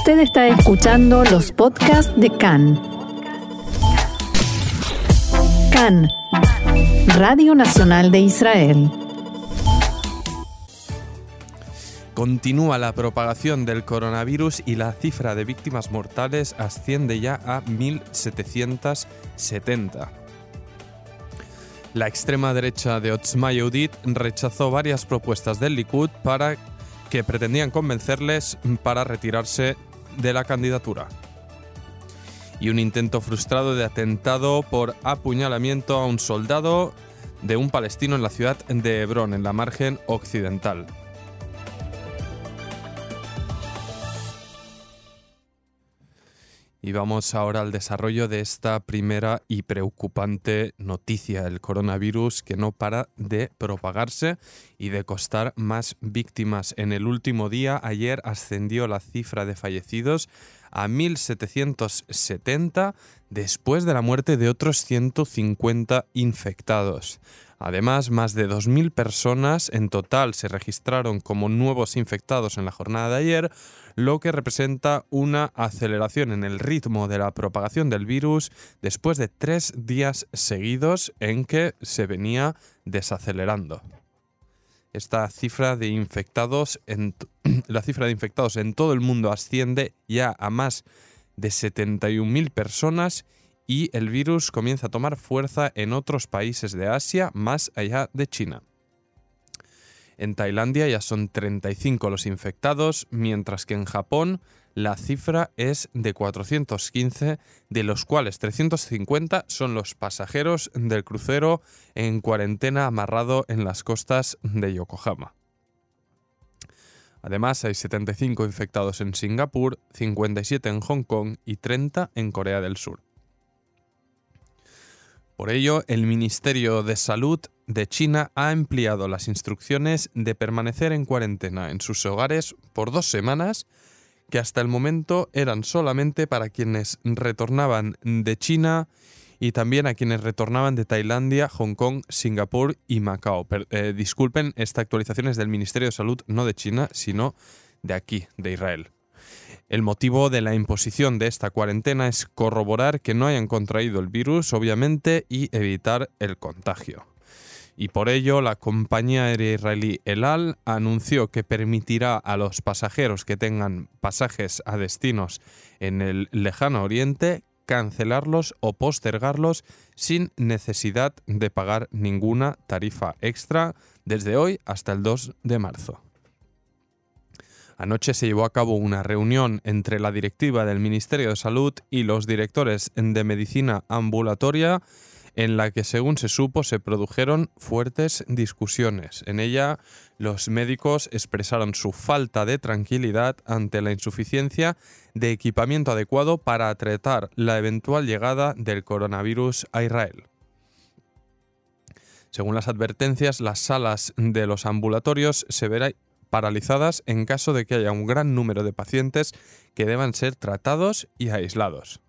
Usted está escuchando los podcasts de CAN. CAN, Radio Nacional de Israel. Continúa la propagación del coronavirus y la cifra de víctimas mortales asciende ya a 1.770. La extrema derecha de Otzma Yehudit rechazó varias propuestas del Likud para que pretendían convencerles para retirarse de la candidatura. Y un intento frustrado de atentado por apuñalamiento a un soldado de un palestino en la ciudad de Hebrón, en la margen occidental. Y vamos ahora al desarrollo de esta primera y preocupante noticia, el coronavirus que no para de propagarse y de costar más víctimas. En el último día, ayer, ascendió la cifra de fallecidos a 1.770 después de la muerte de otros 150 infectados. Además, más de 2.000 personas en total se registraron como nuevos infectados en la jornada de ayer, lo que representa una aceleración en el ritmo de la propagación del virus después de tres días seguidos en que se venía desacelerando. Esta cifra de infectados la cifra de infectados en todo el mundo asciende ya a más de 71.000 personas y el virus comienza a tomar fuerza en otros países de Asia más allá de China. En Tailandia ya son 35 los infectados, mientras que en Japón la cifra es de 415, de los cuales 350 son los pasajeros del crucero en cuarentena amarrado en las costas de Yokohama. Además, hay 75 infectados en Singapur, 57 en Hong Kong y 30 en Corea del Sur. Por ello, el Ministerio de Salud de China ha ampliado las instrucciones de permanecer en cuarentena en sus hogares por dos semanas, que hasta el momento eran solamente para quienes retornaban de China y también a quienes retornaban de Tailandia, Hong Kong, Singapur y Macao. Eh, disculpen, esta actualización es del Ministerio de Salud, no de China, sino de aquí, de Israel. El motivo de la imposición de esta cuarentena es corroborar que no hayan contraído el virus, obviamente, y evitar el contagio. Y por ello, la compañía aérea israelí El Al anunció que permitirá a los pasajeros que tengan pasajes a destinos en el lejano oriente cancelarlos o postergarlos sin necesidad de pagar ninguna tarifa extra desde hoy hasta el 2 de marzo. Anoche se llevó a cabo una reunión entre la directiva del Ministerio de Salud y los directores de medicina ambulatoria en la que, según se supo, se produjeron fuertes discusiones. En ella, los médicos expresaron su falta de tranquilidad ante la insuficiencia de equipamiento adecuado para tratar la eventual llegada del coronavirus a Israel. Según las advertencias, las salas de los ambulatorios se, verán paralizadas en caso de que haya un gran número de pacientes que deban ser tratados y aislados.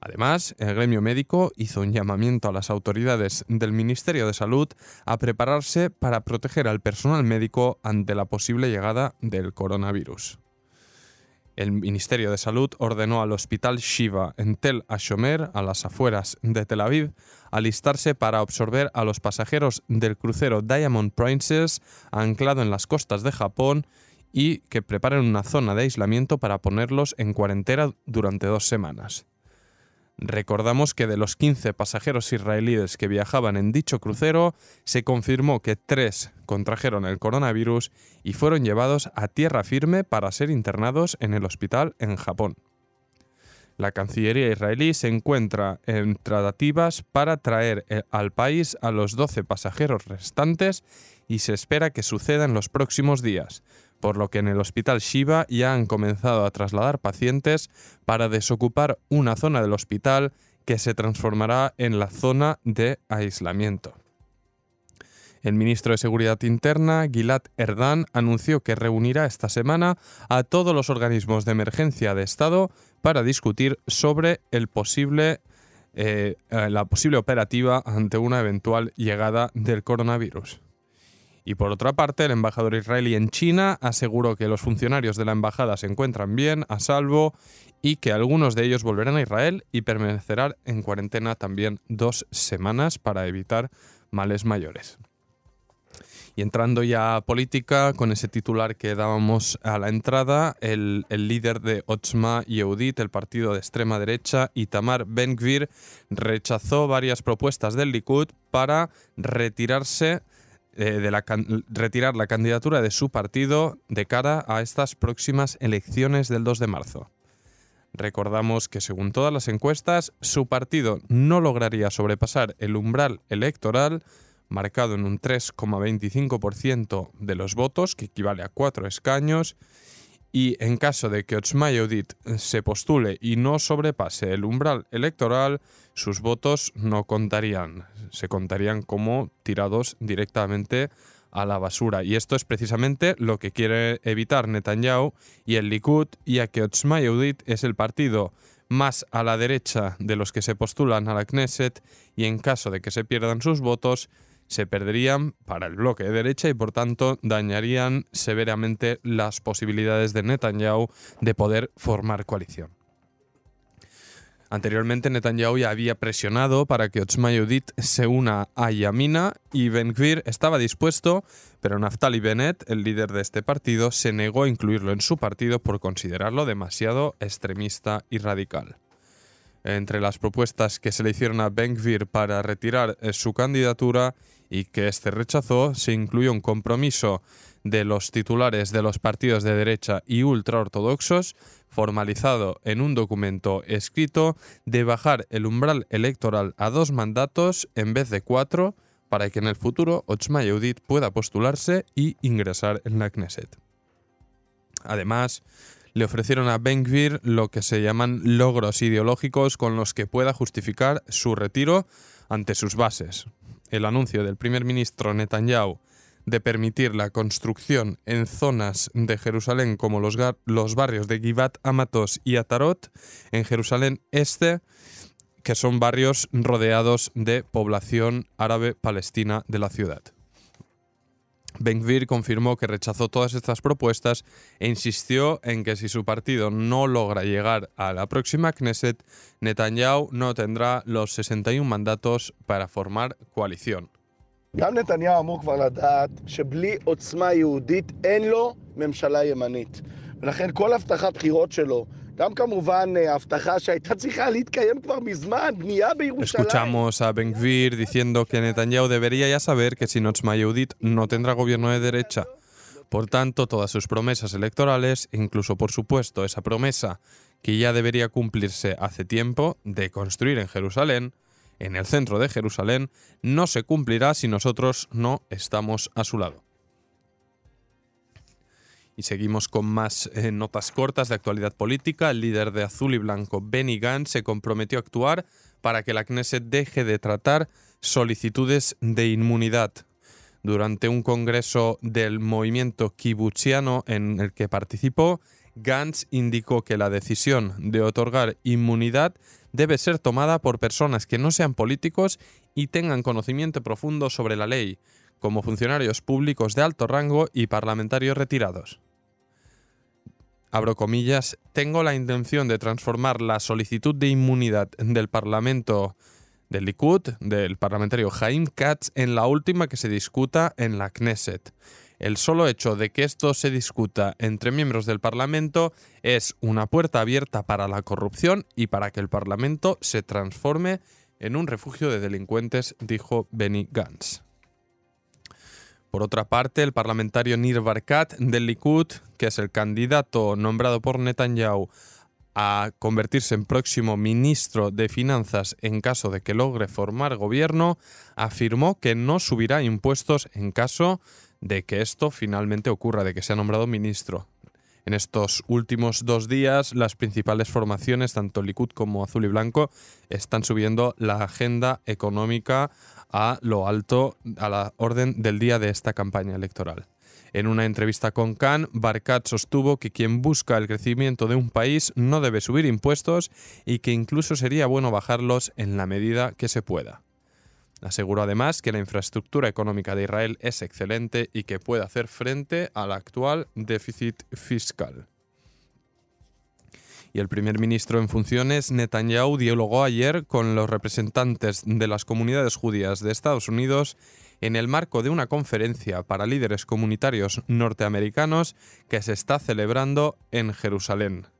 Además, el gremio médico hizo un llamamiento a las autoridades del Ministerio de Salud a prepararse para proteger al personal médico ante la posible llegada del coronavirus. El Ministerio de Salud ordenó al Hospital Shiva en Tel Ashomer, a las afueras de Tel Aviv, alistarse para absorber a los pasajeros del crucero Diamond Princess anclado en las costas de Japón y que preparen una zona de aislamiento para ponerlos en cuarentena durante dos semanas. Recordamos que de los 15 pasajeros israelíes que viajaban en dicho crucero, se confirmó que tres contrajeron el coronavirus y fueron llevados a tierra firme para ser internados en el hospital en Japón. La Cancillería israelí se encuentra en tratativas para traer eh, al país a los 12 pasajeros restantes y se espera que suceda en los próximos días, por lo que en el hospital Shiva ya han comenzado a trasladar pacientes para desocupar una zona del hospital que se transformará en la zona de aislamiento. El ministro de Seguridad Interna, Gilad Erdan, anunció que reunirá esta semana a todos los organismos de emergencia de Estado para discutir sobre posible, eh, la posible operativa ante una eventual llegada del coronavirus. Y por otra parte, el embajador israelí en China aseguró que los funcionarios de la embajada se encuentran bien, a salvo, y que algunos de ellos volverán a Israel y permanecerán en cuarentena también dos semanas para evitar males mayores. Y entrando ya a política, con ese titular que dábamos a la entrada, el, líder de Otzma Yehudit, el partido de extrema derecha, Itamar Ben-Gvir, rechazó varias propuestas del Likud para retirarse eh, de la, retirar la candidatura de su partido de cara a estas próximas elecciones del 2 de marzo. Recordamos que según todas las encuestas, su partido no lograría sobrepasar el umbral electoral marcado en un 3,25% de los votos, que equivale a cuatro escaños, y en caso de que Otzma se postule y no sobrepase el umbral electoral, sus votos no contarían, se contarían como tirados directamente a la basura. Y esto es precisamente lo que quiere evitar Netanyahu y el Likud, ya que Otzma es el partido más a la derecha de los que se postulan a la Knesset y en caso de que se pierdan sus votos, se perderían para el bloque de derecha y por tanto dañarían severamente las posibilidades de Netanyahu de poder formar coalición. Anteriormente Netanyahu ya había presionado para que Otzma Yehudit se una a Yamina y Ben Gvir estaba dispuesto, pero Naftali Bennett, el líder de este partido, se negó a incluirlo en su partido por considerarlo demasiado extremista y radical. Entre las propuestas que se le hicieron a Ben Gvir para retirar eh, su candidatura y que este rechazó, se incluyó un compromiso de los titulares de los partidos de derecha y ultraortodoxos, formalizado en un documento escrito, de bajar el umbral electoral a dos mandatos en vez de cuatro, para que en el futuro Otzma Yehudit pueda postularse y ingresar en la Knesset. Además, le ofrecieron a Ben Gvir lo que se llaman logros ideológicos con los que pueda justificar su retiro ante sus bases, el anuncio del primer ministro Netanyahu de permitir la construcción en zonas de Jerusalén como los, los barrios de Givat Amatos y Atarot, en Jerusalén Este, que son barrios rodeados de población árabe palestina de la ciudad. Ben-Gvir confirmó que rechazó todas estas propuestas e insistió en que si su partido no logra llegar a la próxima Knesset, Netanyahu no tendrá los 61 mandatos para formar coalición. Escuchamos a Ben Gvir diciendo que Netanyahu debería ya saber que sin Otzma Yehudit no tendrá gobierno de derecha. Por tanto, todas sus promesas electorales, incluso por supuesto esa promesa que ya debería cumplirse hace tiempo de construir en Jerusalén, en el centro de Jerusalén, no se cumplirá si nosotros no estamos a su lado. Y seguimos con más eh, notas cortas de actualidad política. El líder de Azul y Blanco, Benny Gantz, se comprometió a actuar para que la Knesset deje de tratar solicitudes de inmunidad. Durante un congreso del movimiento kibutziano en el que participó, Gantz indicó que la decisión de otorgar inmunidad debe ser tomada por personas que no sean políticos y tengan conocimiento profundo sobre la ley, como funcionarios públicos de alto rango y parlamentarios retirados abro comillas, tengo la intención de transformar la solicitud de inmunidad del Parlamento del Likud, del parlamentario Jaim Katz, en la última que se discuta en la Knesset. El solo hecho de que esto se discuta entre miembros del Parlamento es una puerta abierta para la corrupción y para que el Parlamento se transforme en un refugio de delincuentes, dijo Benny Gantz. Por otra parte, el parlamentario Nir Barkat del Likud, que es el candidato nombrado por Netanyahu a convertirse en próximo ministro de Finanzas en caso de que logre formar gobierno, afirmó que no subirá impuestos en caso de que esto finalmente ocurra, de que sea nombrado ministro. En estos últimos dos días, las principales formaciones, tanto Likud como Azul y Blanco, están subiendo la agenda económica a lo alto, a la orden del día de esta campaña electoral. En una entrevista con Khan, Barkat sostuvo que quien busca el crecimiento de un país no debe subir impuestos y que incluso sería bueno bajarlos en la medida que se pueda. Aseguró además que la infraestructura económica de Israel es excelente y que puede hacer frente al actual déficit fiscal. Y el primer ministro en funciones, Netanyahu, dialogó ayer con los representantes de las comunidades judías de Estados Unidos en el marco de una conferencia para líderes comunitarios norteamericanos que se está celebrando en Jerusalén.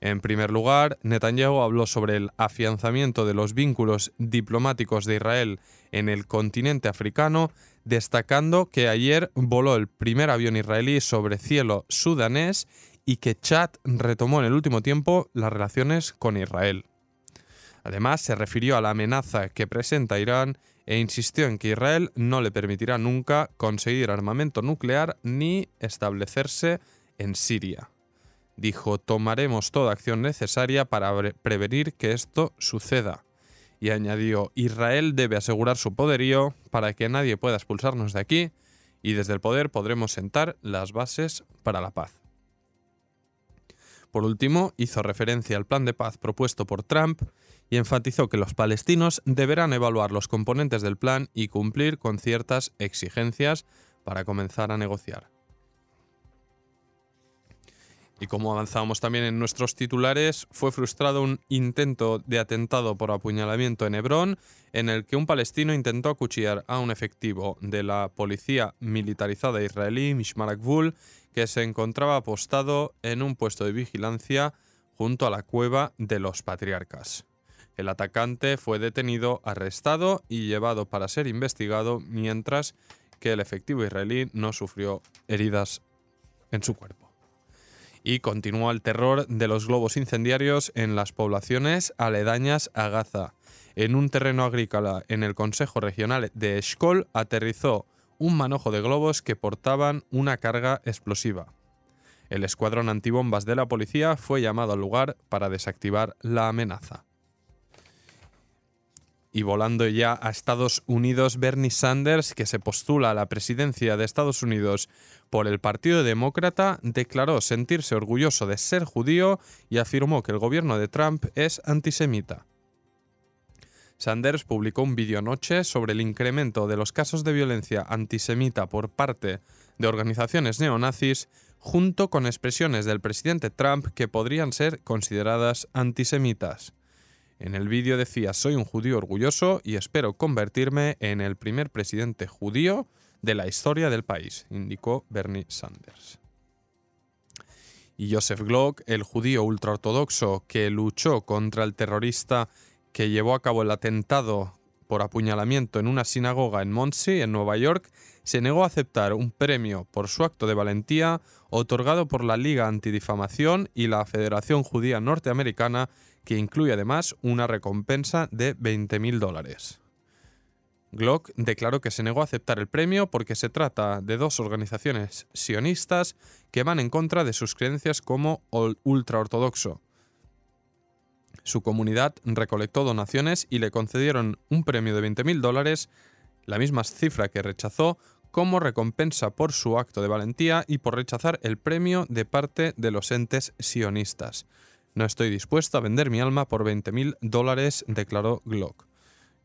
En primer lugar, Netanyahu habló sobre el afianzamiento de los vínculos diplomáticos de Israel en el continente africano, destacando que ayer voló el primer avión israelí sobre cielo sudanés y que Chad retomó en el último tiempo las relaciones con Israel. Además, se refirió a la amenaza que presenta Irán e insistió en que Israel no le permitirá nunca conseguir armamento nuclear ni establecerse en Siria. Dijo, tomaremos toda acción necesaria para prevenir que esto suceda. Y añadió, Israel debe asegurar su poderío para que nadie pueda expulsarnos de aquí y desde el poder podremos sentar las bases para la paz. Por último, hizo referencia al plan de paz propuesto por Trump y enfatizó que los palestinos deberán evaluar los componentes del plan y cumplir con ciertas exigencias para comenzar a negociar. Y como avanzábamos también en nuestros titulares, fue frustrado un intento de atentado por apuñalamiento en Hebrón, en el que un palestino intentó acuchillar a un efectivo de la policía militarizada israelí, Mishmar Akbul, que se encontraba apostado en un puesto de vigilancia junto a la cueva de los patriarcas. El atacante fue detenido, arrestado y llevado para ser investigado, mientras que el efectivo israelí no sufrió heridas en su cuerpo y continúa el terror de los globos incendiarios en las poblaciones aledañas a Gaza. En un terreno agrícola en el Consejo Regional de Eshkol aterrizó un manojo de globos que portaban una carga explosiva. El escuadrón antibombas de la policía fue llamado al lugar para desactivar la amenaza. Y volando ya a Estados Unidos, Bernie Sanders, que se postula a la presidencia de Estados Unidos por el Partido Demócrata, declaró sentirse orgulloso de ser judío y afirmó que el gobierno de Trump es antisemita. Sanders publicó un vídeo anoche sobre el incremento de los casos de violencia antisemita por parte de organizaciones neonazis, junto con expresiones del presidente Trump que podrían ser consideradas antisemitas. En el vídeo decía, soy un judío orgulloso y espero convertirme en el primer presidente judío de la historia del país, indicó Bernie Sanders. Y Joseph Glock, el judío ultraortodoxo que luchó contra el terrorista que llevó a cabo el atentado por apuñalamiento en una sinagoga en Monsey, en Nueva York, se negó a aceptar un premio por su acto de valentía otorgado por la Liga Antidifamación y la Federación Judía Norteamericana que incluye además una recompensa de 20.000 dólares. Glock declaró que se negó a aceptar el premio porque se trata de dos organizaciones sionistas que van en contra de sus creencias como ultraortodoxo. Su comunidad recolectó donaciones y le concedieron un premio de 20.000 dólares, la misma cifra que rechazó, como recompensa por su acto de valentía y por rechazar el premio de parte de los entes sionistas. No estoy dispuesto a vender mi alma por 20.000 dólares, declaró Glock.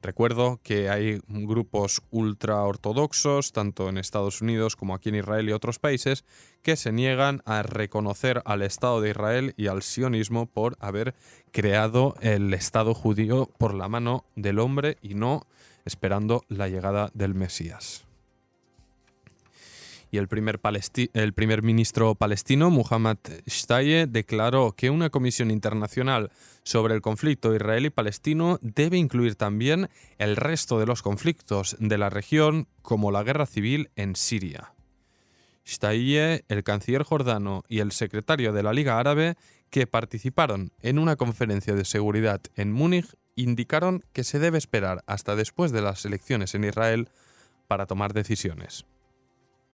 Recuerdo que hay grupos ultraortodoxos, tanto en Estados Unidos como aquí en Israel y otros países, que se niegan a reconocer al Estado de Israel y al sionismo por haber creado el Estado judío por la mano del hombre y no esperando la llegada del Mesías y el primer, ministro palestino, Muhammad Shtaye, declaró que una comisión internacional sobre el conflicto israelí-palestino debe incluir también el resto de los conflictos de la región, como la guerra civil en Siria. Shtaye, el canciller jordano y el secretario de la Liga Árabe, que participaron en una conferencia de seguridad en Múnich, indicaron que se debe esperar hasta después de las elecciones en Israel para tomar decisiones.